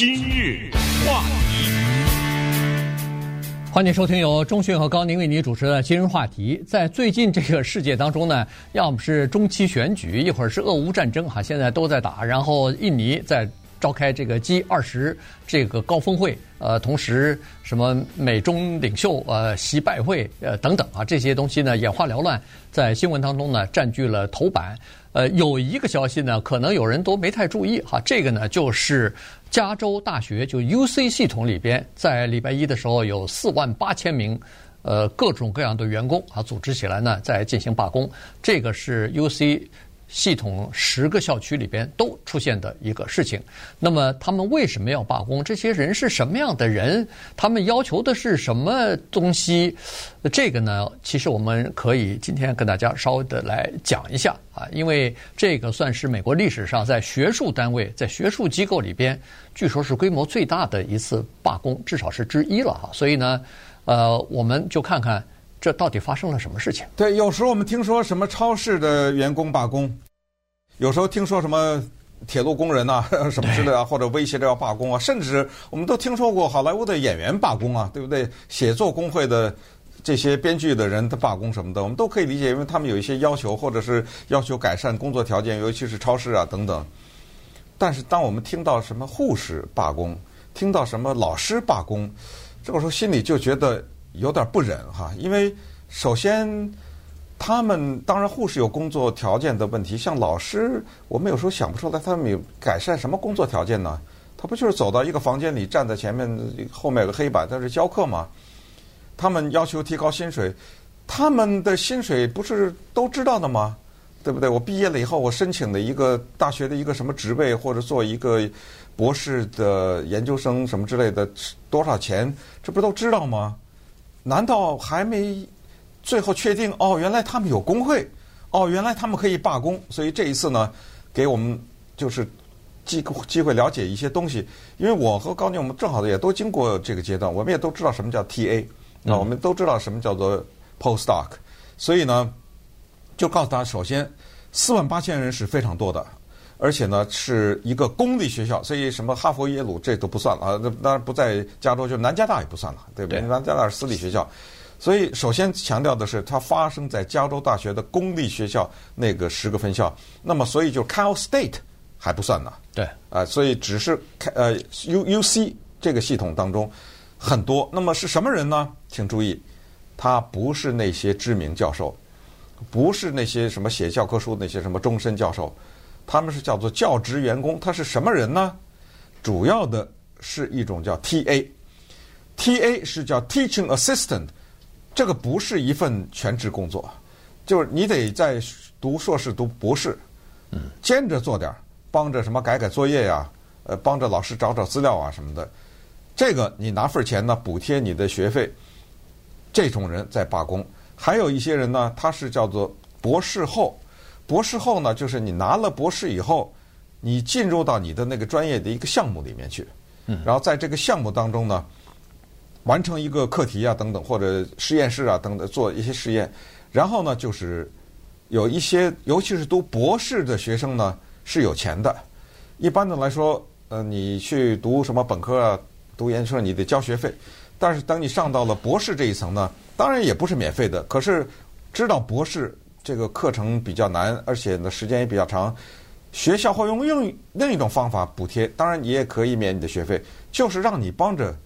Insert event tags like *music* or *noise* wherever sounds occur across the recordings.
今日话题，欢迎收听由钟讯和高宁为您主持的今日话题。在最近这个世界当中呢，要么是中期选举，一会儿是俄乌战争，哈，现在都在打。然后印尼在召开这个 G 二十这个高峰会，呃，同时什么美中领袖呃习拜会呃等等啊，这些东西呢眼花缭乱，在新闻当中呢占据了头版。呃，有一个消息呢，可能有人都没太注意哈，这个呢就是加州大学就 UC 系统里边，在礼拜一的时候有四万八千名呃各种各样的员工啊组织起来呢在进行罢工，这个是 UC。系统十个校区里边都出现的一个事情，那么他们为什么要罢工？这些人是什么样的人？他们要求的是什么东西？这个呢，其实我们可以今天跟大家稍微的来讲一下啊，因为这个算是美国历史上在学术单位、在学术机构里边，据说是规模最大的一次罢工，至少是之一了哈。所以呢，呃，我们就看看。这到底发生了什么事情？对，有时候我们听说什么超市的员工罢工，有时候听说什么铁路工人呐、啊，*laughs* 什么之类啊，或者威胁着要罢工啊，甚至我们都听说过好莱坞的演员罢工啊，对不对？写作工会的这些编剧的人的罢工什么的，我们都可以理解，因为他们有一些要求，或者是要求改善工作条件，尤其是超市啊等等。但是当我们听到什么护士罢工，听到什么老师罢工，这个时候心里就觉得。有点不忍哈，因为首先他们当然护士有工作条件的问题，像老师，我们有时候想不出来他们有改善什么工作条件呢？他不就是走到一个房间里，站在前面，后面有个黑板在这教课吗？他们要求提高薪水，他们的薪水不是都知道的吗？对不对？我毕业了以后，我申请的一个大学的一个什么职位，或者做一个博士的研究生什么之类的，多少钱？这不都知道吗？难道还没最后确定？哦，原来他们有工会，哦，原来他们可以罢工。所以这一次呢，给我们就是机机会了解一些东西。因为我和高宁，我们正好也都经过这个阶段，我们也都知道什么叫 TA，那我们都知道什么叫做 postdoc。所以呢，就告诉他，首先四万八千人是非常多的，而且呢是一个公立学校，所以什么哈佛、耶鲁这都不算了啊。那当然不在加州，就南加大也不算了，对不对？南加大是私立学校，所以首先强调的是，它发生在加州大学的公立学校那个十个分校。那么，所以就 Cal State 还不算呢。对啊，所以只是呃 U U C 这个系统当中很多。那么是什么人呢？请注意，他不是那些知名教授，不是那些什么写教科书那些什么终身教授。他们是叫做教职员工，他是什么人呢？主要的是一种叫 TA，TA 是叫 Teaching Assistant，这个不是一份全职工作，就是你得在读硕士、读博士，嗯，兼着做点，帮着什么改改作业呀，呃，帮着老师找找资料啊什么的，这个你拿份钱呢补贴你的学费。这种人在罢工，还有一些人呢，他是叫做博士后。博士后呢，就是你拿了博士以后，你进入到你的那个专业的一个项目里面去，嗯，然后在这个项目当中呢，完成一个课题啊等等，或者实验室啊等等做一些实验，然后呢，就是有一些，尤其是读博士的学生呢是有钱的，一般的来说，呃，你去读什么本科啊，读研究生你得交学费，但是等你上到了博士这一层呢，当然也不是免费的，可是知道博士。这个课程比较难，而且呢时间也比较长，学校会用用另一种方法补贴。当然，你也可以免你的学费，就是让你帮着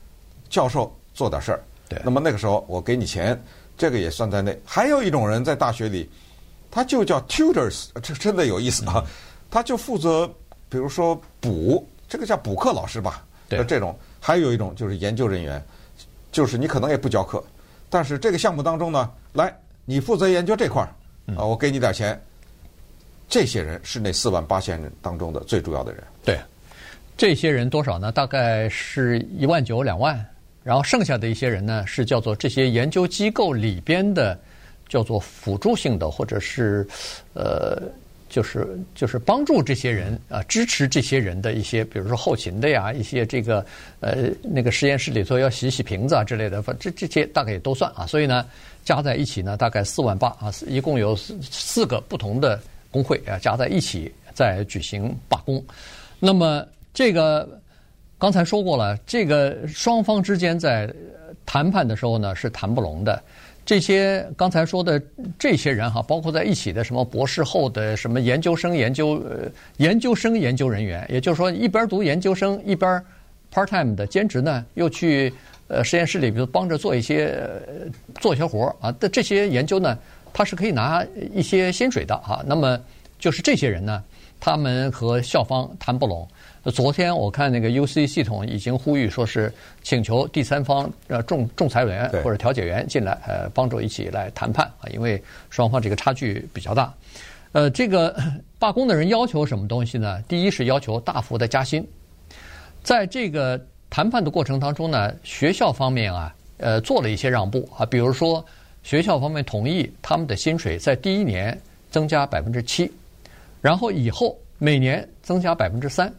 教授做点事儿。对。那么那个时候我给你钱，这个也算在内。还有一种人在大学里，他就叫 tutors，这真的有意思啊。嗯、他就负责，比如说补，这个叫补课老师吧。对。这种还有一种就是研究人员，就是你可能也不教课，但是这个项目当中呢，来你负责研究这块儿。啊，我给你点钱。这些人是那四万八千人当中的最主要的人。对，这些人多少呢？大概是一万九两万。然后剩下的一些人呢，是叫做这些研究机构里边的，叫做辅助性的，或者是呃，就是就是帮助这些人啊，支持这些人的一些，比如说后勤的呀，一些这个呃那个实验室里头要洗洗瓶子啊之类的，反正这些大概也都算啊。所以呢。加在一起呢，大概四万八啊，一共有四四个不同的工会啊，加在一起在举行罢工。那么这个刚才说过了，这个双方之间在谈判的时候呢是谈不拢的。这些刚才说的这些人哈，包括在一起的什么博士后的、什么研究生研究呃研究生研究人员，也就是说一边读研究生一边 part time 的兼职呢，又去呃实验室里边帮着做一些做一些活啊。的这些研究呢，他是可以拿一些薪水的哈。那么就是这些人呢，他们和校方谈不拢。昨天我看那个 UC 系统已经呼吁说是请求第三方呃仲仲裁委员或者调解员进来呃帮助一起来谈判啊，因为双方这个差距比较大。呃，这个 *laughs* 罢工的人要求什么东西呢？第一是要求大幅的加薪。在这个谈判的过程当中呢，学校方面啊呃做了一些让步啊，比如说学校方面同意他们的薪水在第一年增加百分之七，然后以后每年增加百分之三。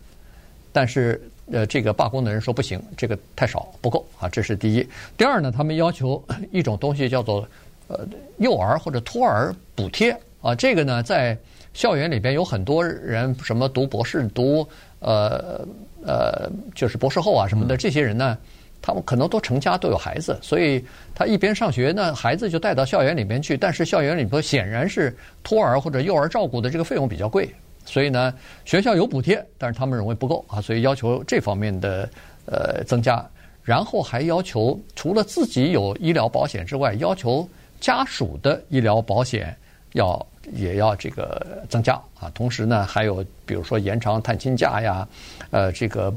但是，呃，这个罢工的人说不行，这个太少，不够啊，这是第一。第二呢，他们要求一种东西叫做呃幼儿或者托儿补贴啊，这个呢，在校园里边有很多人，什么读博士、读呃呃就是博士后啊什么的，这些人呢，他们可能都成家都有孩子，所以他一边上学呢，孩子就带到校园里面去，但是校园里头显然是托儿或者幼儿照顾的这个费用比较贵。所以呢，学校有补贴，但是他们认为不够啊，所以要求这方面的呃增加，然后还要求除了自己有医疗保险之外，要求家属的医疗保险要也要这个增加啊。同时呢，还有比如说延长探亲假呀，呃，这个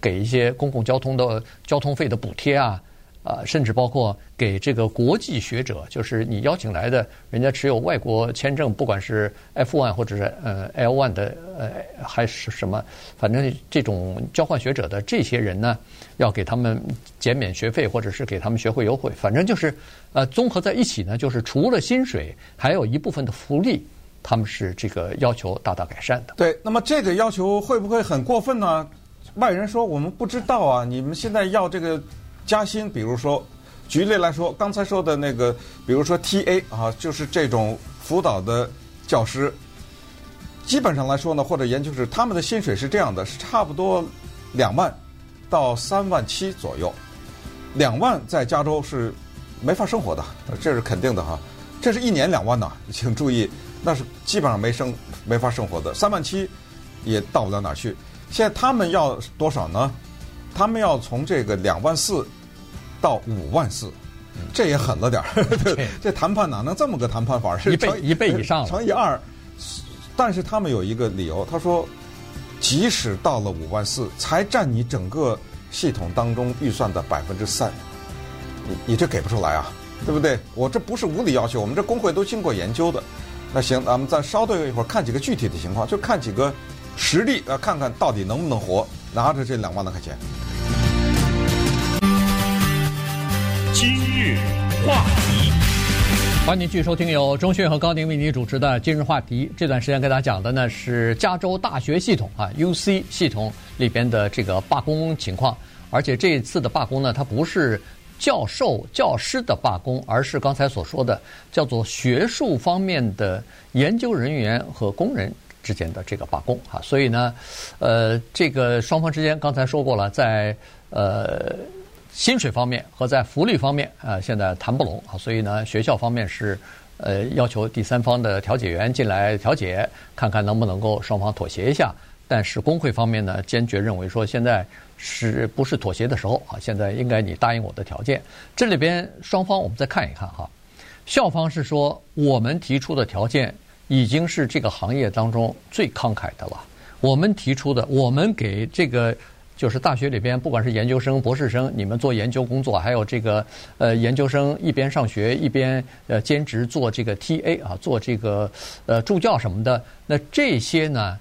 给一些公共交通的交通费的补贴啊。啊，甚至包括给这个国际学者，就是你邀请来的，人家持有外国签证，不管是 F1 或者是呃 L1 的，呃还是什么，反正这种交换学者的这些人呢，要给他们减免学费，或者是给他们学会优惠，反正就是呃综合在一起呢，就是除了薪水，还有一部分的福利，他们是这个要求大大改善的。对，那么这个要求会不会很过分呢？外人说我们不知道啊，你们现在要这个。加薪，比如说，举例来说，刚才说的那个，比如说 TA 啊，就是这种辅导的教师，基本上来说呢，或者研究是，他们的薪水是这样的，是差不多两万到三万七左右。两万在加州是没法生活的，这是肯定的哈。这是一年两万呢，请注意，那是基本上没生没法生活的。三万七也到不了哪儿去。现在他们要多少呢？他们要从这个两万四。到五万四，这也狠了点儿。*laughs* 这谈判哪能这么个谈判法？是一倍一倍以上，乘以二。但是他们有一个理由，他说，即使到了五万四，才占你整个系统当中预算的百分之三，你你这给不出来啊，对不对？我这不是无理要求，我们这工会都经过研究的。那行，咱们再稍等一会儿，看几个具体的情况，就看几个实例，呃，看看到底能不能活，拿着这两万多块钱。今日话题，欢迎继续收听由钟迅和高宁为您主持的《今日话题》。这段时间跟大家讲的呢是加州大学系统啊 UC 系统里边的这个罢工情况，而且这一次的罢工呢，它不是教授、教师的罢工，而是刚才所说的叫做学术方面的研究人员和工人之间的这个罢工啊。所以呢，呃，这个双方之间刚才说过了，在呃。薪水方面和在福利方面啊，现在谈不拢啊，所以呢，学校方面是呃要求第三方的调解员进来调解，看看能不能够双方妥协一下。但是工会方面呢，坚决认为说现在是不是妥协的时候啊？现在应该你答应我的条件。这里边双方我们再看一看哈，校方是说我们提出的条件已经是这个行业当中最慷慨的了，我们提出的，我们给这个。就是大学里边，不管是研究生、博士生，你们做研究工作，还有这个呃研究生一边上学一边呃兼职做这个 TA 啊，做这个呃助教什么的，那这些呢，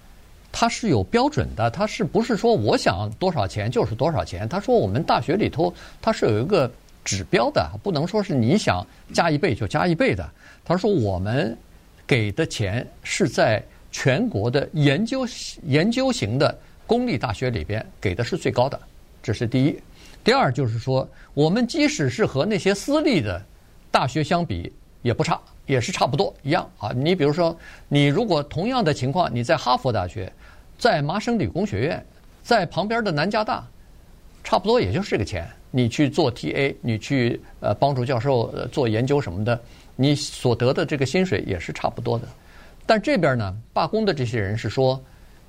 它是有标准的，它是不是说我想多少钱就是多少钱？他说我们大学里头它是有一个指标的，不能说是你想加一倍就加一倍的。他说我们给的钱是在全国的研究研究型的。公立大学里边给的是最高的，这是第一。第二就是说，我们即使是和那些私立的大学相比，也不差，也是差不多一样啊。你比如说，你如果同样的情况，你在哈佛大学、在麻省理工学院、在旁边的南加大，差不多也就是这个钱。你去做 TA，你去呃帮助教授做研究什么的，你所得的这个薪水也是差不多的。但这边呢，罢工的这些人是说，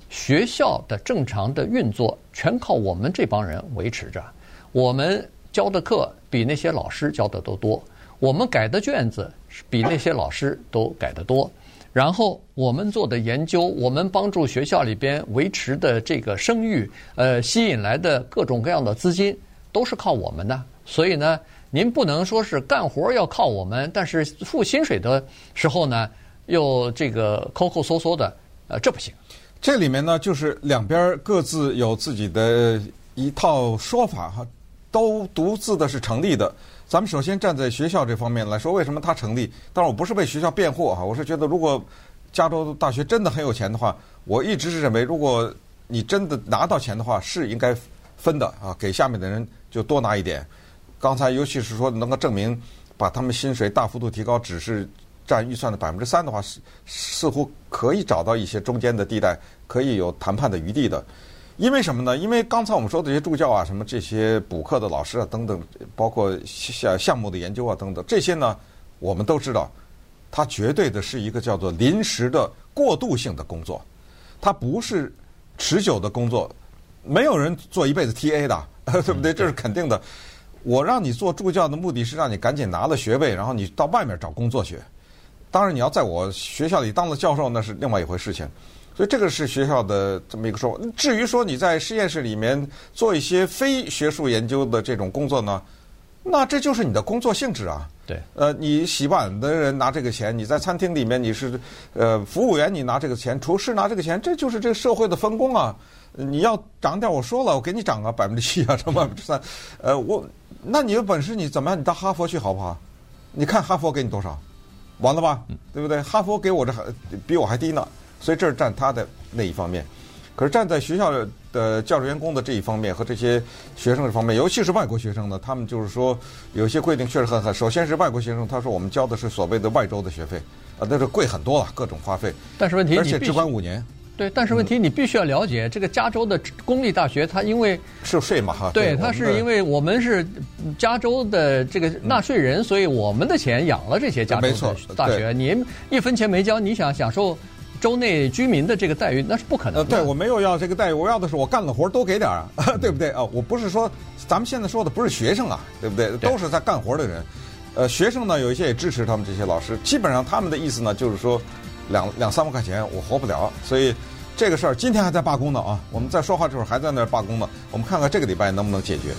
学校的正常的运作全靠我们这帮人维持着，我们教的课比那些老师教的都多，我们改的卷子比那些老师都改得多。然后我们做的研究，我们帮助学校里边维持的这个声誉，呃，吸引来的各种各样的资金，都是靠我们的。所以呢，您不能说是干活要靠我们，但是付薪水的时候呢，又这个抠抠缩缩的，呃，这不行。这里面呢，就是两边各自有自己的一套说法哈，都独自的是成立的。咱们首先站在学校这方面来说，为什么它成立？当然，我不是为学校辩护啊，我是觉得如果加州大学真的很有钱的话，我一直是认为，如果你真的拿到钱的话，是应该分的啊，给下面的人就多拿一点。刚才尤其是说能够证明把他们薪水大幅度提高，只是占预算的百分之三的话，似似乎可以找到一些中间的地带，可以有谈判的余地的。因为什么呢？因为刚才我们说的这些助教啊，什么这些补课的老师啊等等，包括项项目的研究啊等等，这些呢，我们都知道，它绝对的是一个叫做临时的过渡性的工作，它不是持久的工作。没有人做一辈子 TA 的，*laughs* 对不对？这是肯定的。我让你做助教的目的是让你赶紧拿了学位，然后你到外面找工作去。当然，你要在我学校里当了教授，那是另外一回事情。所以这个是学校的这么一个说法。至于说你在实验室里面做一些非学术研究的这种工作呢，那这就是你的工作性质啊。对。呃，你洗碗的人拿这个钱，你在餐厅里面你是呃服务员，你拿这个钱，厨师拿这个钱，这就是这个社会的分工啊。你要涨点，我说了，我给你涨个百分之七啊，涨百分之三。呃，我那你有本事你怎么样？你到哈佛去好不好？你看哈佛给你多少？完了吧？对不对？哈佛给我这还比我还低呢。所以这是占他的那一方面，可是站在学校的教职员工的这一方面和这些学生这方面，尤其是外国学生呢，他们就是说有些规定确实很狠。首先是外国学生，他说我们交的是所谓的外州的学费，啊，那是贵很多了，各种花费。但是问题，而且只管五年。对，但是问题你必须要了解，这个加州的公立大学，它因为是税嘛哈？对，它是因为我们是加州的这个纳税人，所以我们的钱养了这些加州的大学。您一分钱没交，你想享受？州内居民的这个待遇那是不可能的。呃，对，我没有要这个待遇，我要的是我干了活多给点啊，*laughs* 对不对啊？我不是说咱们现在说的不是学生啊，对不对？都是在干活的人。呃，学生呢有一些也支持他们这些老师，基本上他们的意思呢就是说两两三万块钱我活不了，所以这个事儿今天还在罢工呢啊。我们在说话的时候还在那儿罢工呢，我们看看这个礼拜能不能解决。